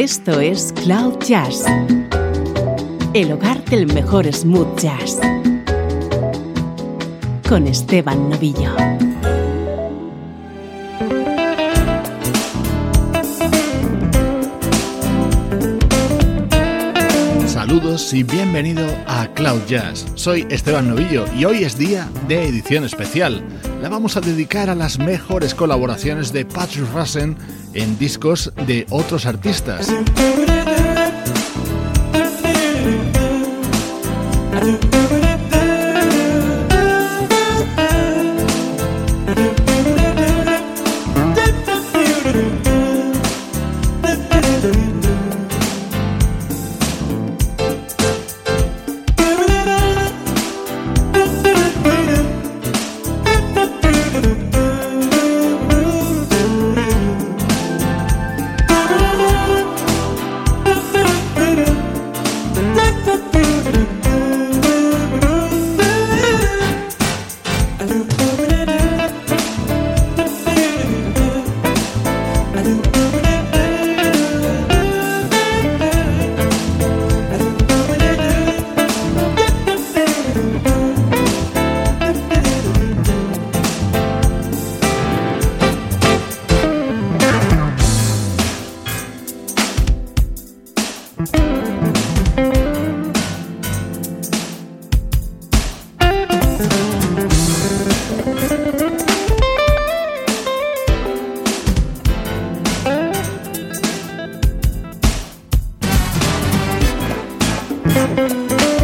Esto es Cloud Jazz, el hogar del mejor smooth jazz, con Esteban Novillo. Saludos y bienvenido a Cloud Jazz. Soy Esteban Novillo y hoy es día de edición especial. La vamos a dedicar a las mejores colaboraciones de Patrick Russen en discos de otros artistas. Piano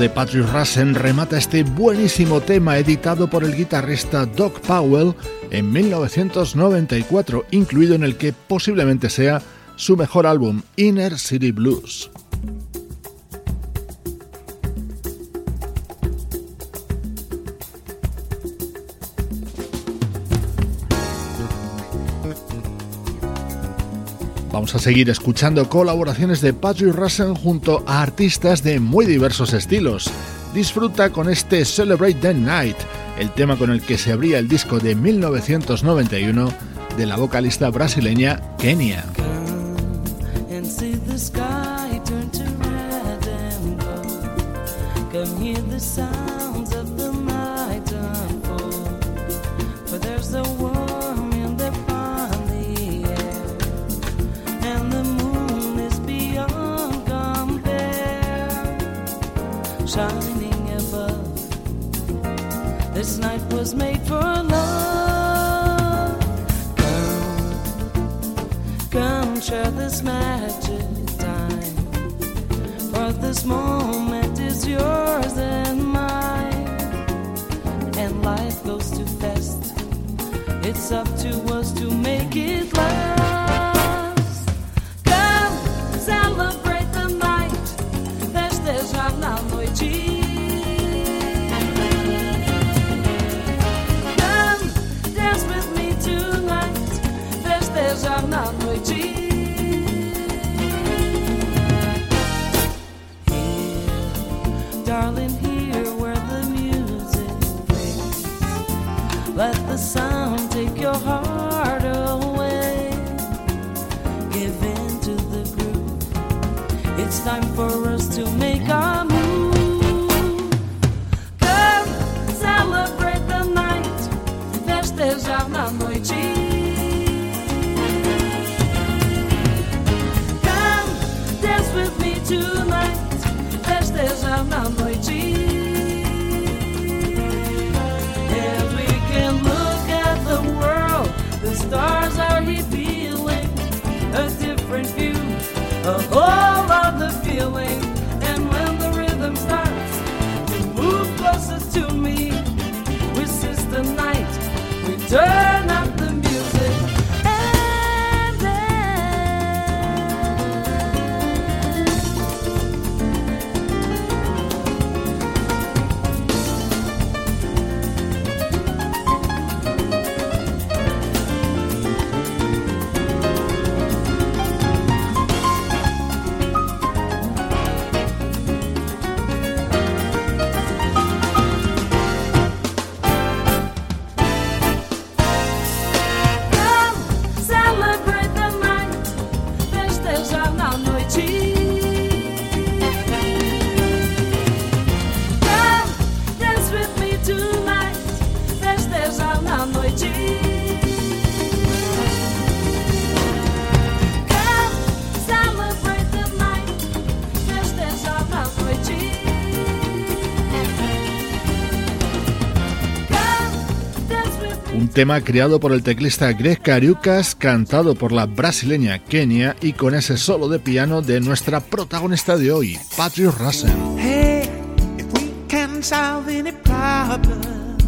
de Patrick Russen remata este buenísimo tema editado por el guitarrista Doc Powell en 1994, incluido en el que posiblemente sea su mejor álbum, Inner City Blues. Vamos a seguir escuchando colaboraciones de Patrick Russell junto a artistas de muy diversos estilos. Disfruta con este Celebrate the Night, el tema con el que se abría el disco de 1991 de la vocalista brasileña Kenia. Shining above. This night was made for love. Come, come, share this magic time. For this moment is yours and mine. And life goes too fast. It's up to us to make it last. Let the sound take your heart tema creado por el teclista Greg Cariucas, cantado por la brasileña Kenia y con ese solo de piano de nuestra protagonista de hoy, Patrick Russell. Hey, if we can solve any problem,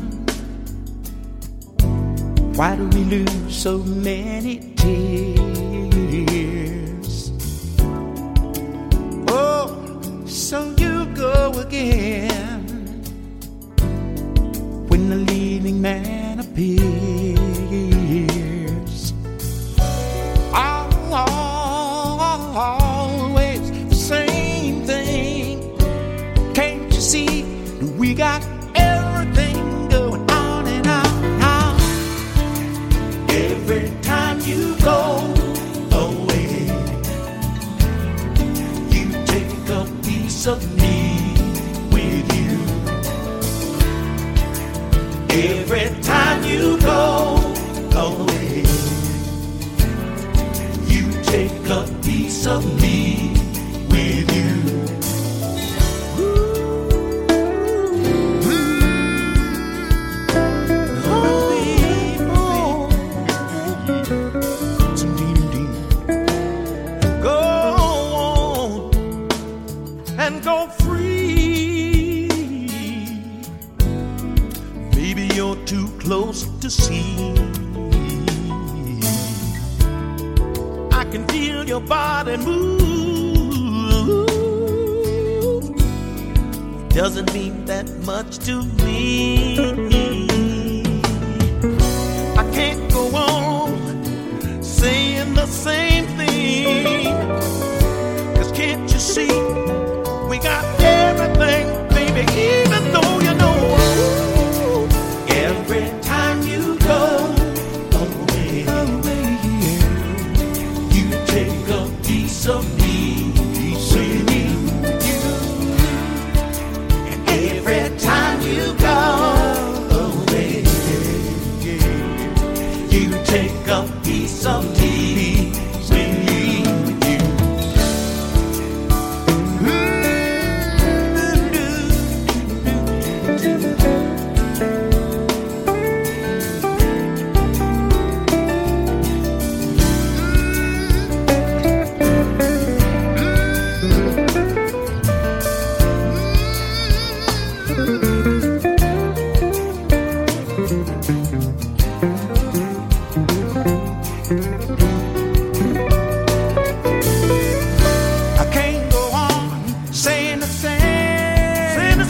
why do we lose so many tears? Oh, so you go again piece of me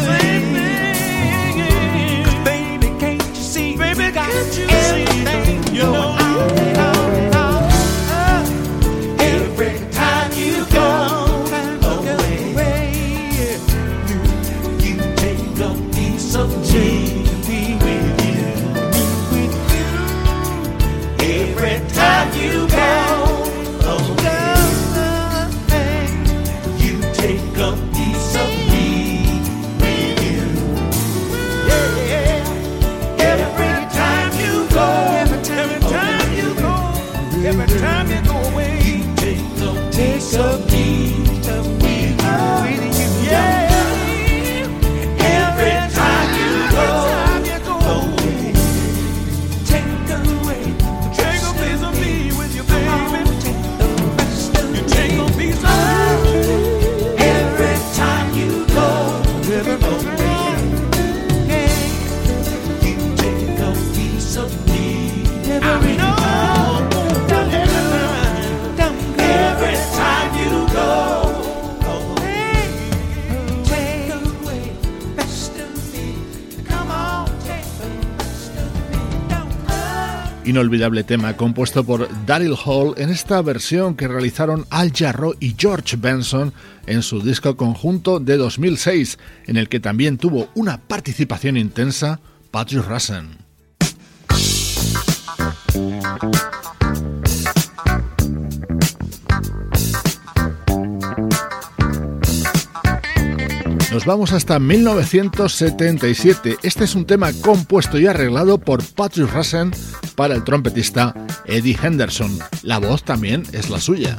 thing. Inolvidable tema compuesto por Daryl Hall en esta versión que realizaron Al Jarro y George Benson en su disco conjunto de 2006, en el que también tuvo una participación intensa Patrick Russen. Nos vamos hasta 1977. Este es un tema compuesto y arreglado por Patrick Russen para el trompetista Eddie Henderson. La voz también es la suya.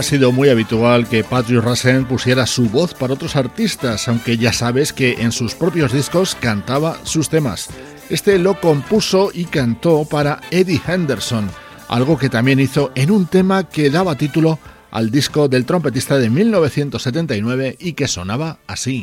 Ha sido muy habitual que Patrick Russell pusiera su voz para otros artistas, aunque ya sabes que en sus propios discos cantaba sus temas. Este lo compuso y cantó para Eddie Henderson, algo que también hizo en un tema que daba título al disco del trompetista de 1979 y que sonaba así.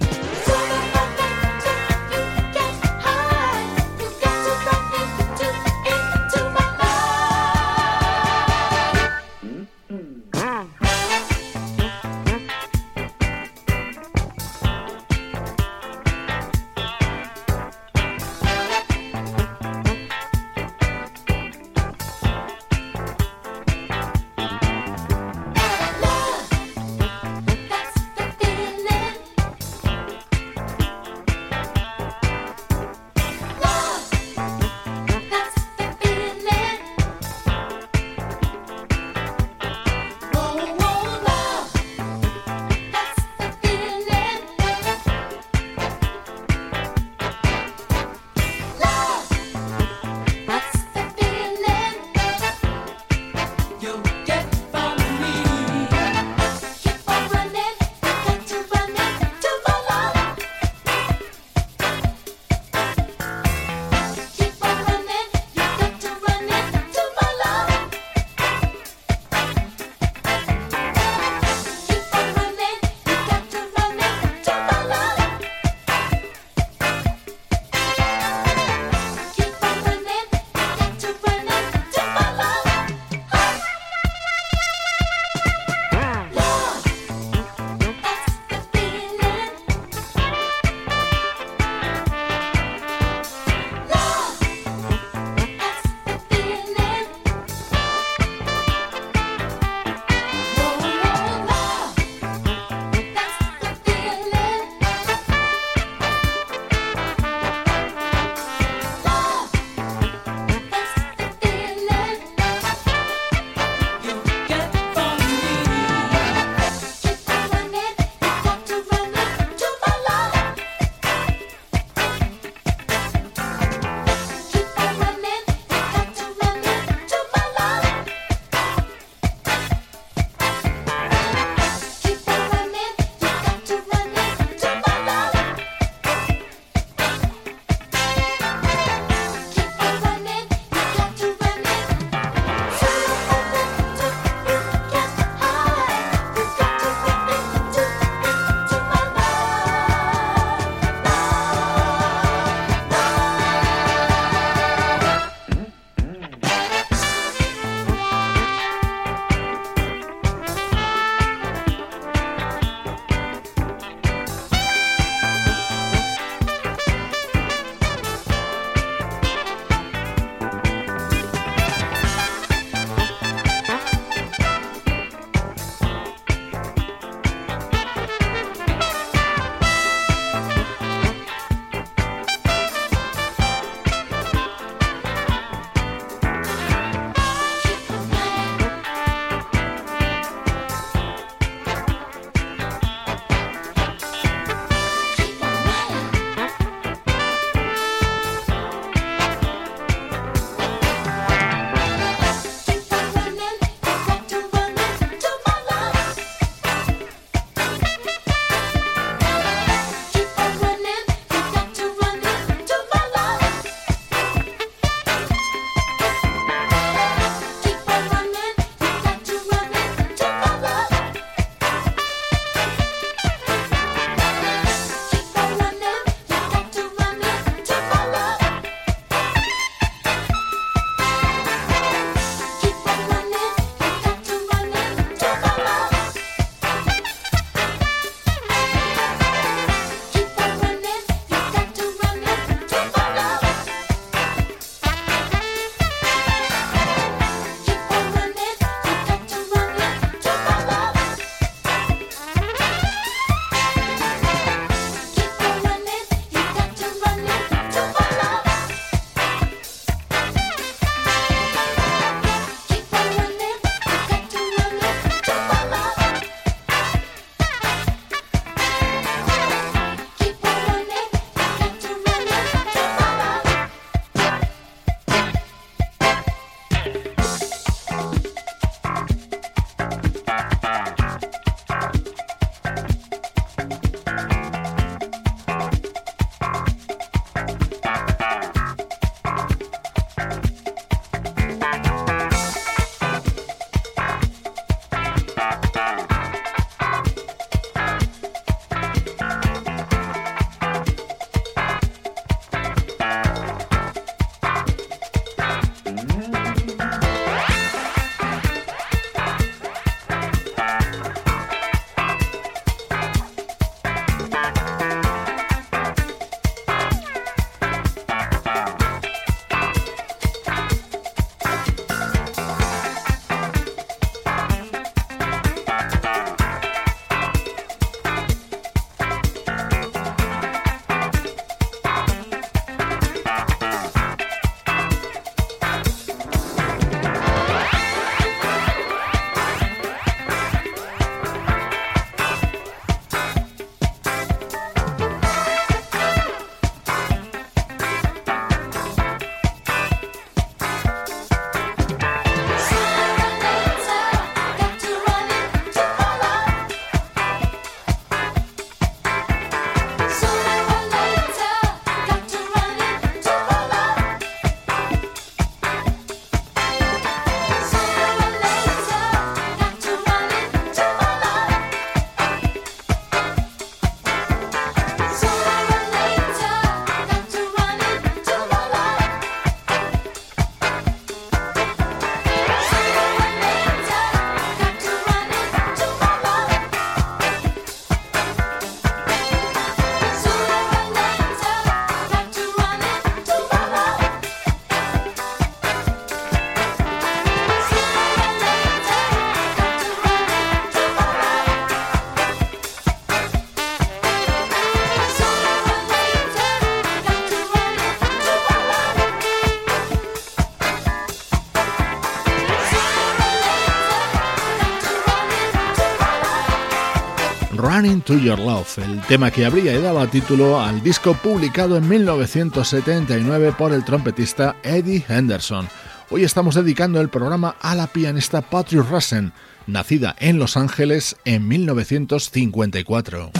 To Your Love, el tema que habría y daba título al disco publicado en 1979 por el trompetista Eddie Henderson. Hoy estamos dedicando el programa a la pianista Patrick Russen, nacida en Los Ángeles en 1954.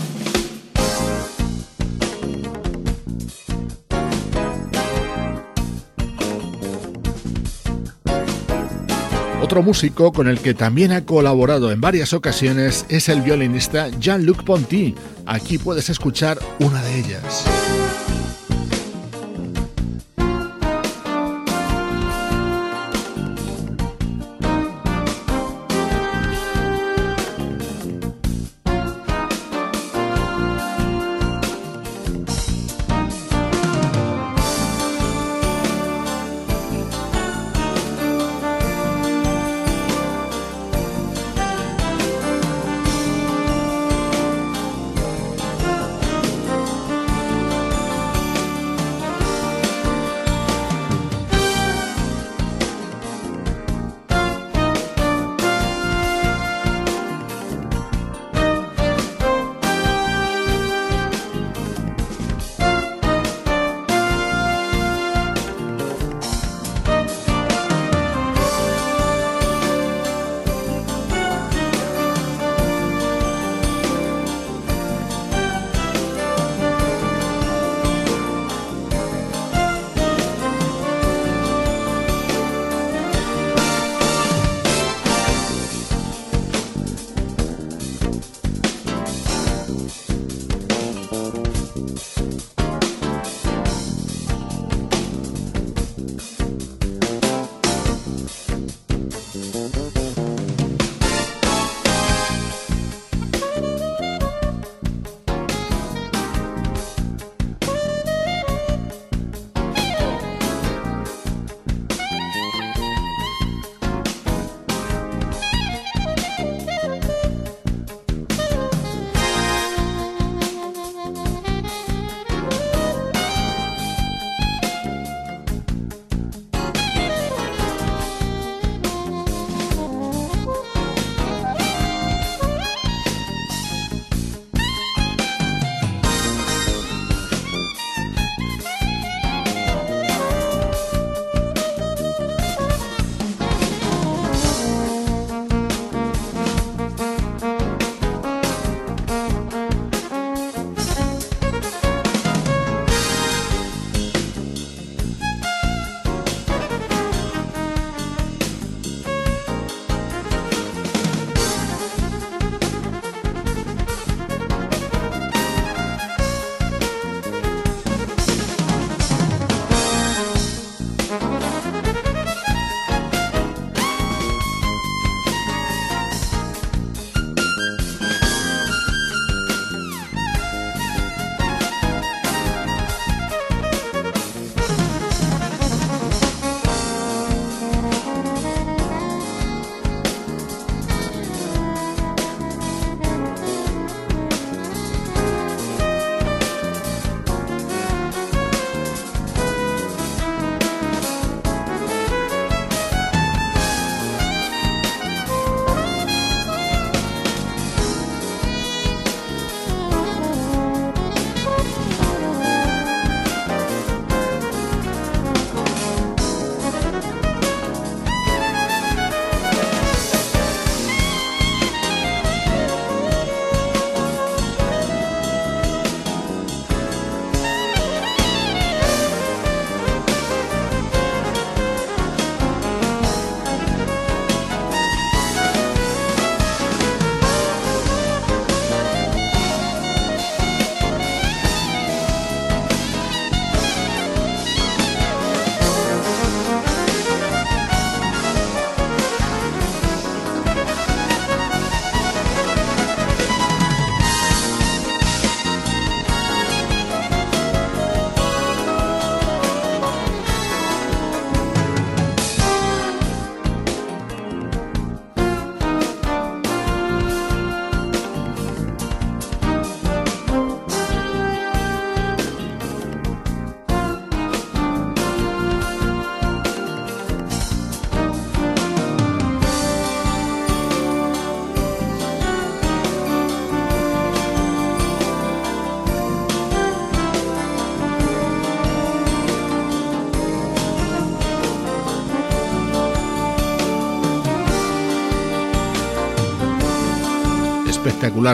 Otro músico con el que también ha colaborado en varias ocasiones es el violinista Jean-Luc Ponty. Aquí puedes escuchar una de ellas.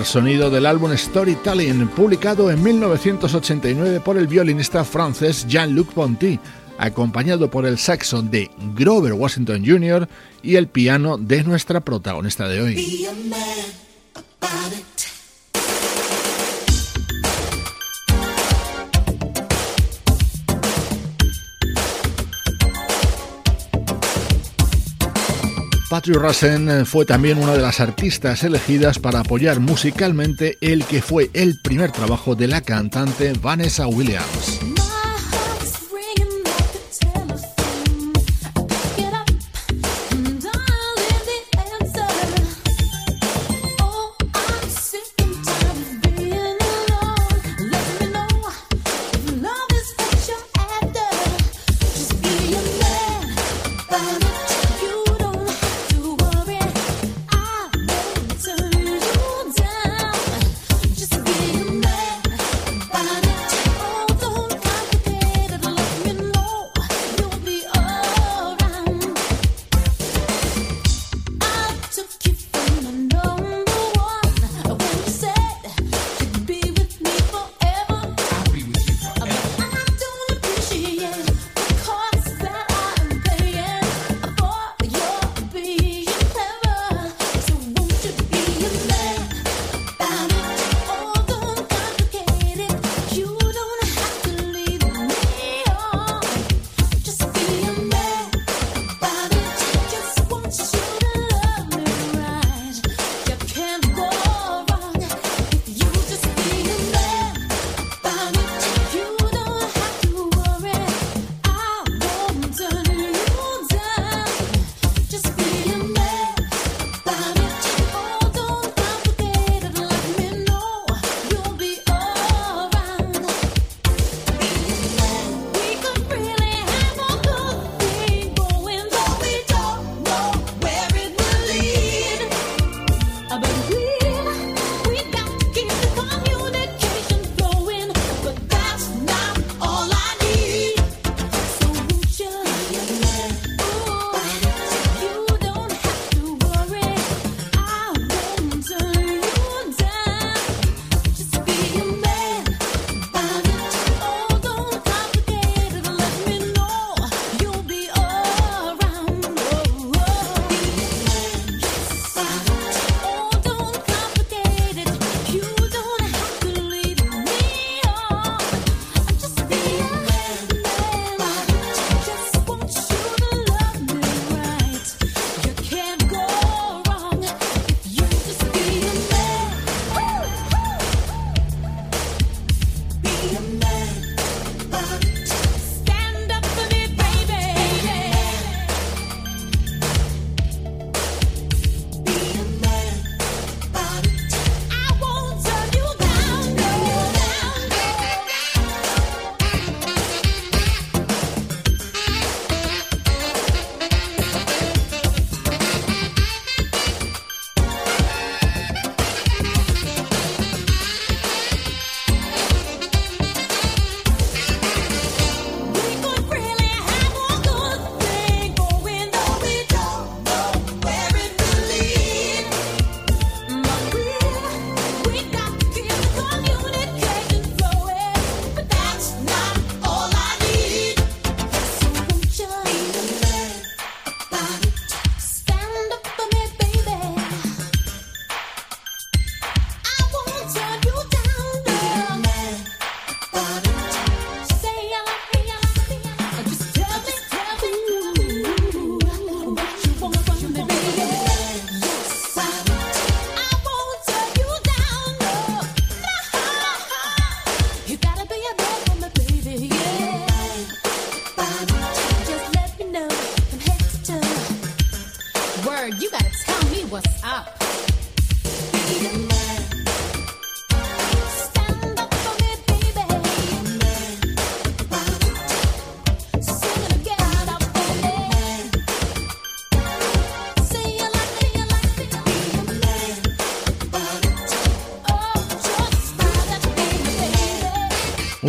Sonido del álbum Storytelling, publicado en 1989 por el violinista francés Jean-Luc Ponty, acompañado por el saxo de Grover Washington Jr. y el piano de nuestra protagonista de hoy. Patrick Russen fue también una de las artistas elegidas para apoyar musicalmente el que fue el primer trabajo de la cantante Vanessa Williams.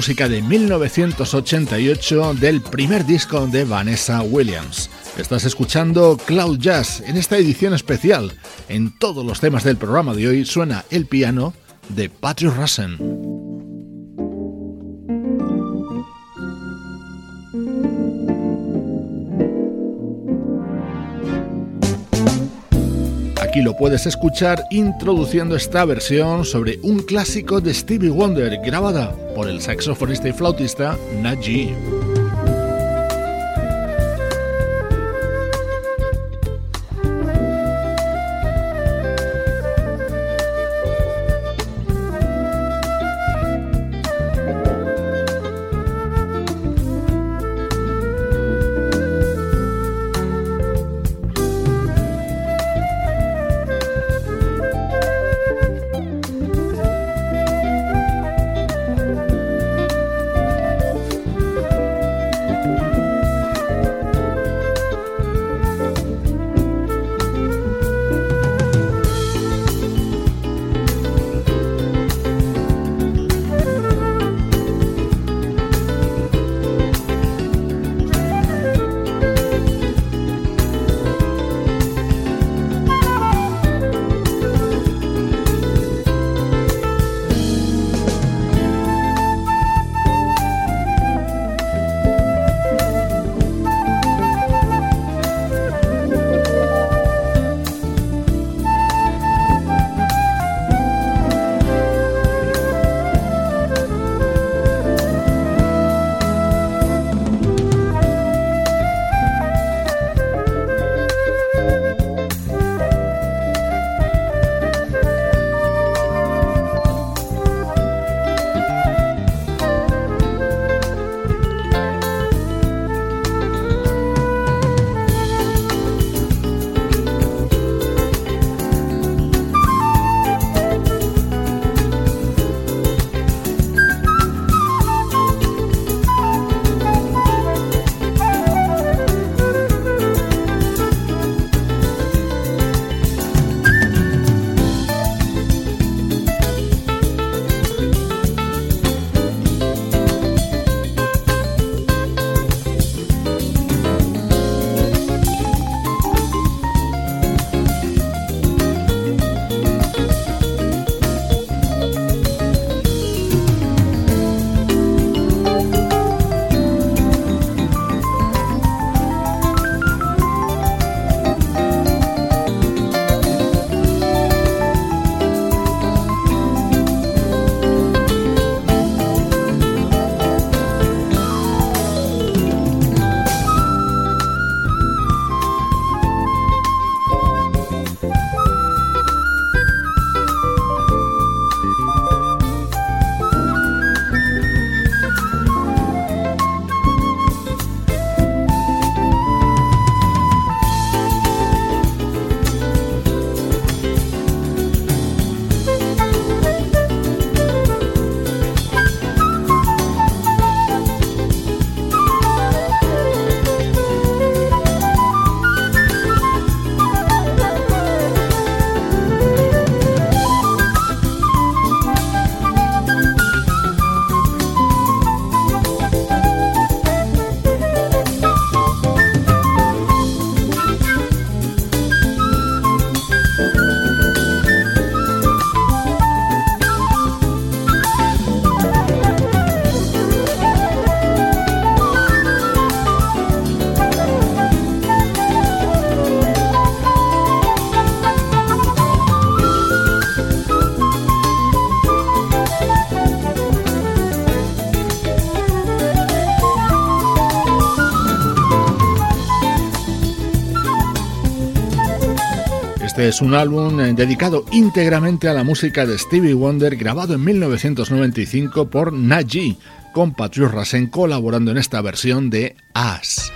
Música de 1988 del primer disco de Vanessa Williams. Estás escuchando Cloud Jazz en esta edición especial. En todos los temas del programa de hoy suena el piano de Patrick Russen. Aquí lo puedes escuchar introduciendo esta versión sobre un clásico de Stevie Wonder grabada por el saxofonista y flautista Najee. Es un álbum eh, dedicado íntegramente a la música de Stevie Wonder, grabado en 1995 por Najee, con Patrick Rassen colaborando en esta versión de As.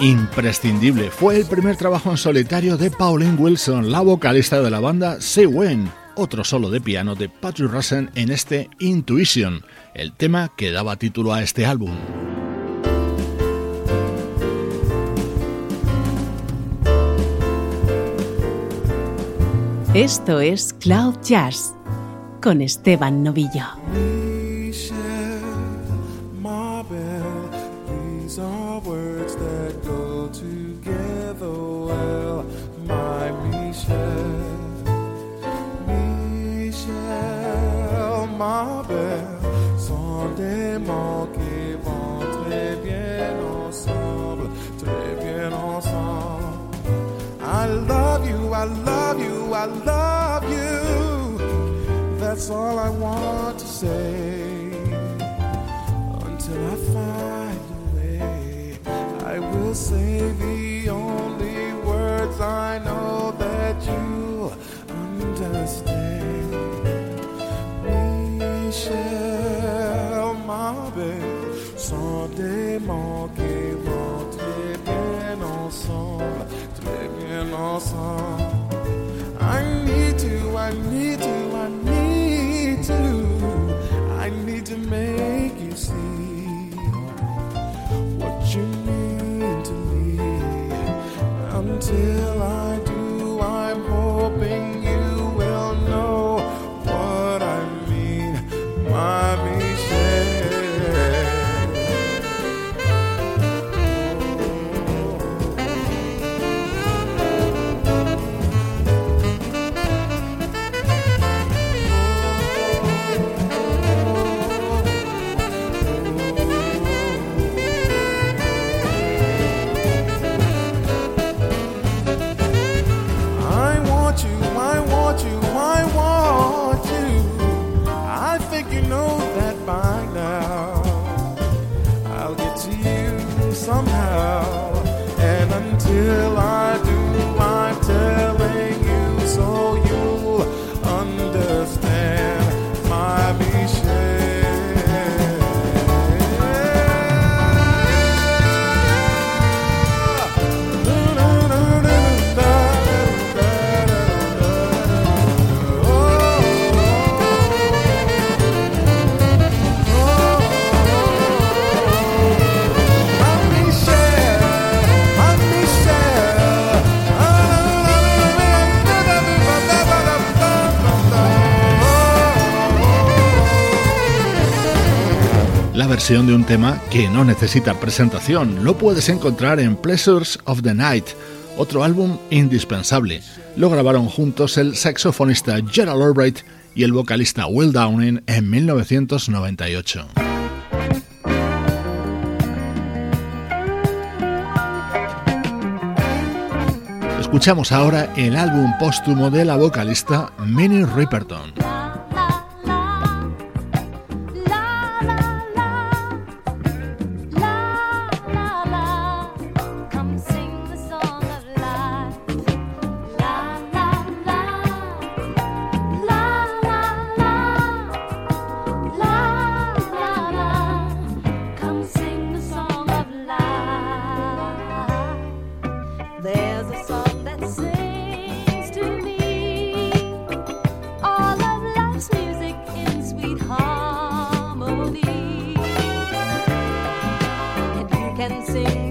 Imprescindible. Fue el primer trabajo en solitario de Pauline Wilson, la vocalista de la banda Say When, otro solo de piano de Patrick Russell en este Intuition, el tema que daba título a este álbum. Esto es Cloud Jazz con Esteban Novillo. You know that by now. I'll get to you somehow. And until I versión de un tema que no necesita presentación lo puedes encontrar en Pleasures of the Night, otro álbum indispensable. Lo grabaron juntos el saxofonista Gerald Albright y el vocalista Will Downing en 1998. Escuchamos ahora el álbum póstumo de la vocalista Minnie Riperton. nothing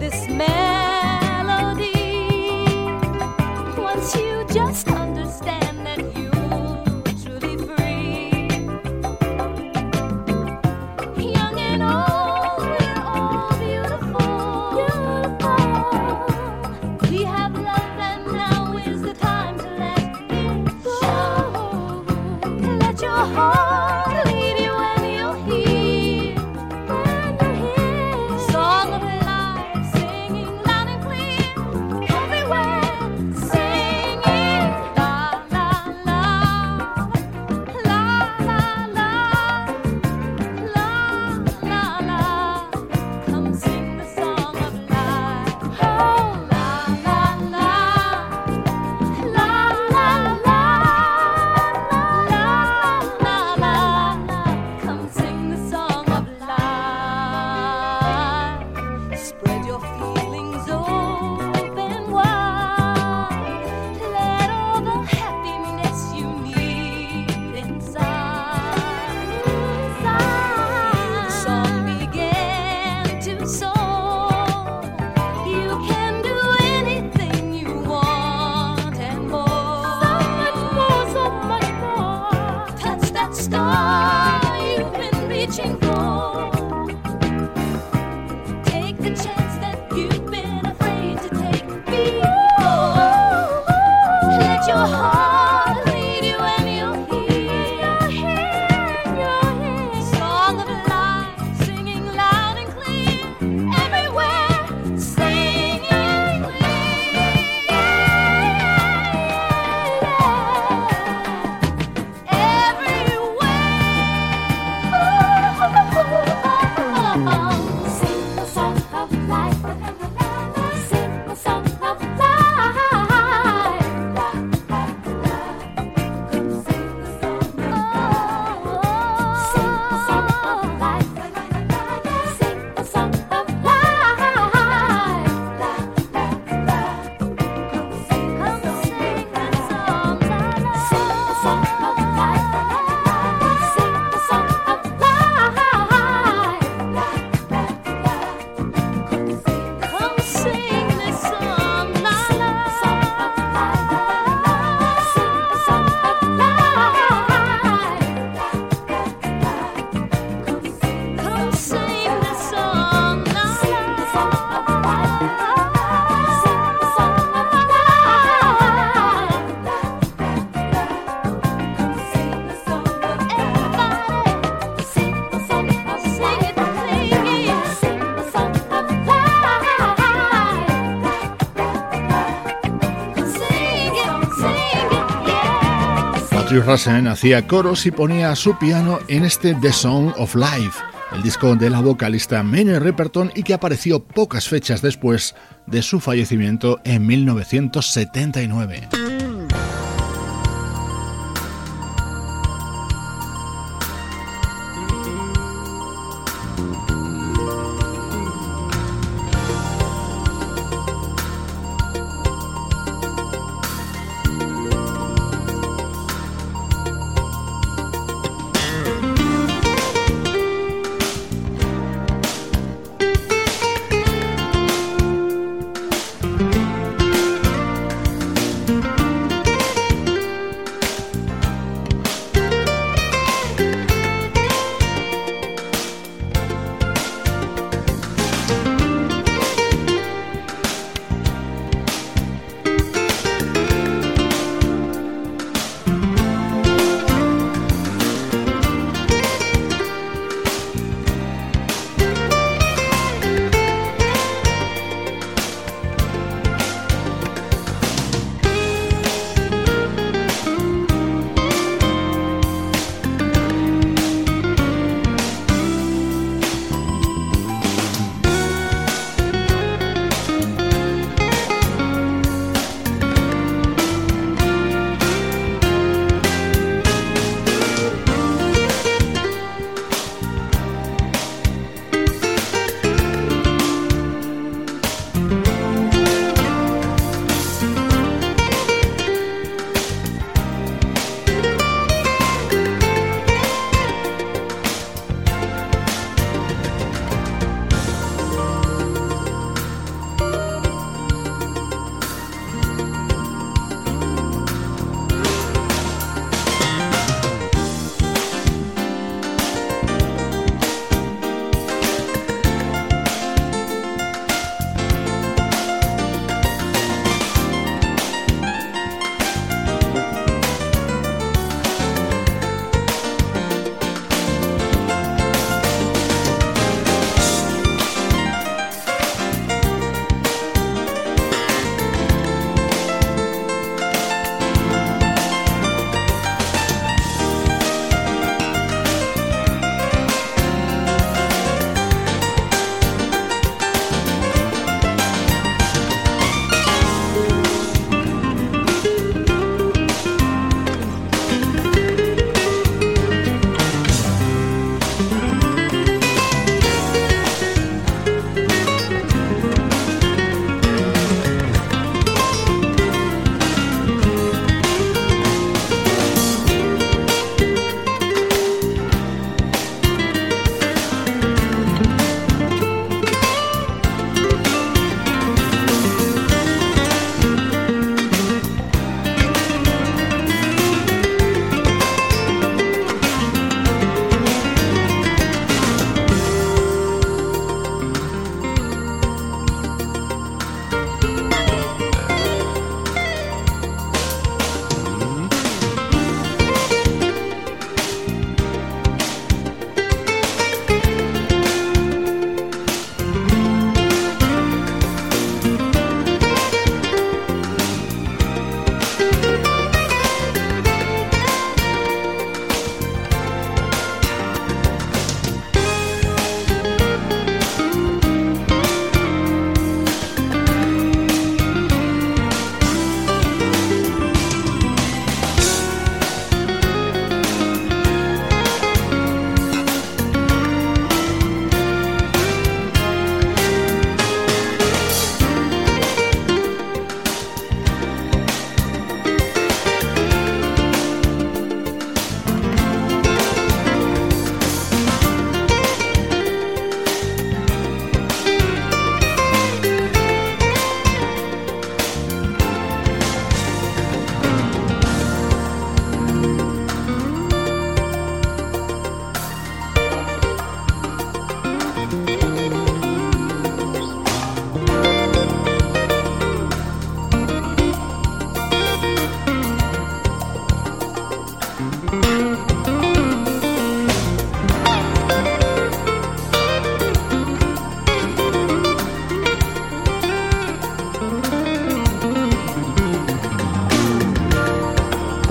Russell hacía coros y ponía su piano en este The Song of Life, el disco de la vocalista Minnie Riperton y que apareció pocas fechas después de su fallecimiento en 1979.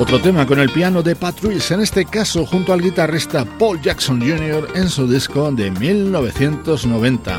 Otro tema con el piano de Patrice, en este caso junto al guitarrista Paul Jackson Jr. en su disco de 1990.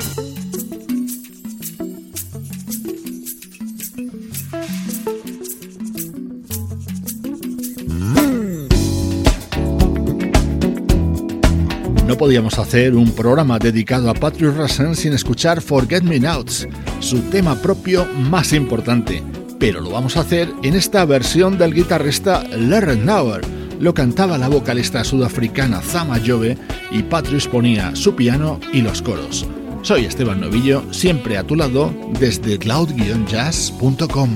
No podíamos hacer un programa dedicado a Patrick Russell sin escuchar Forget Me Nots, su tema propio más importante pero lo vamos a hacer en esta versión del guitarrista Larry Nauer. Lo cantaba la vocalista sudafricana Zama Jove y Patrice ponía su piano y los coros. Soy Esteban Novillo, siempre a tu lado desde cloud-jazz.com.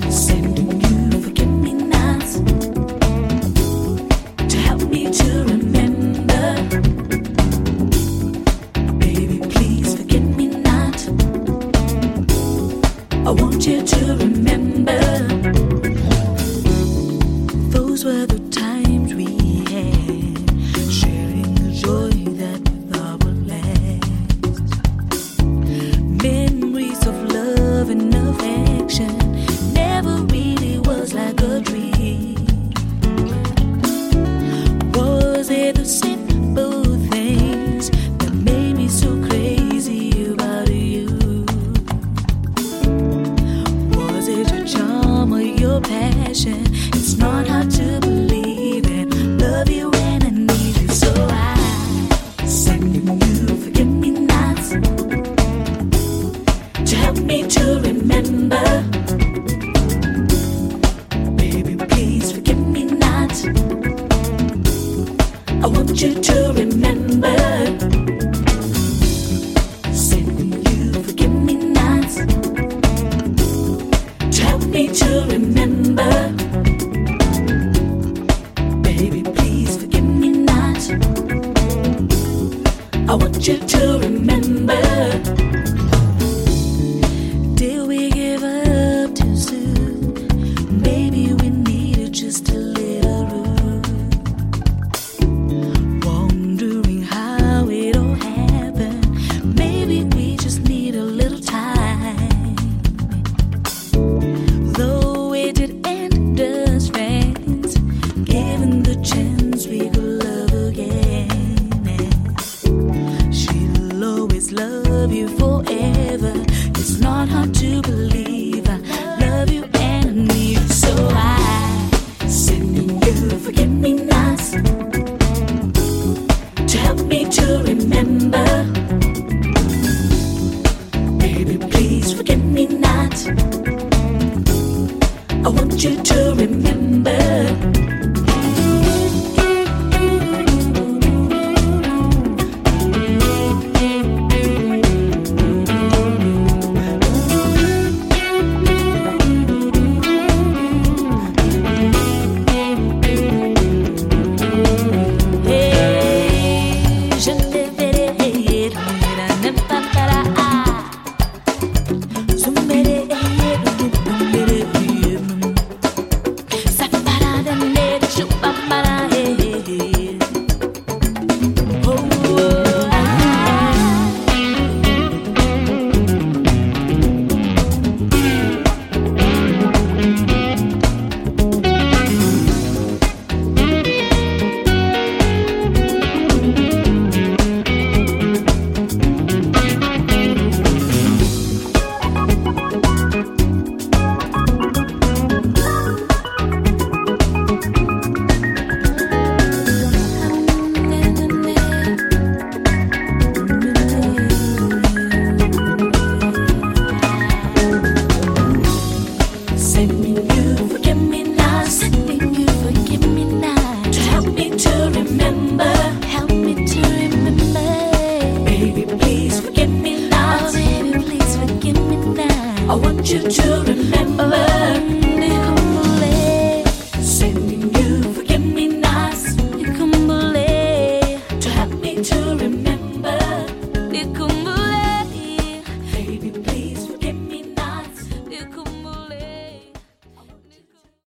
I want you to remember.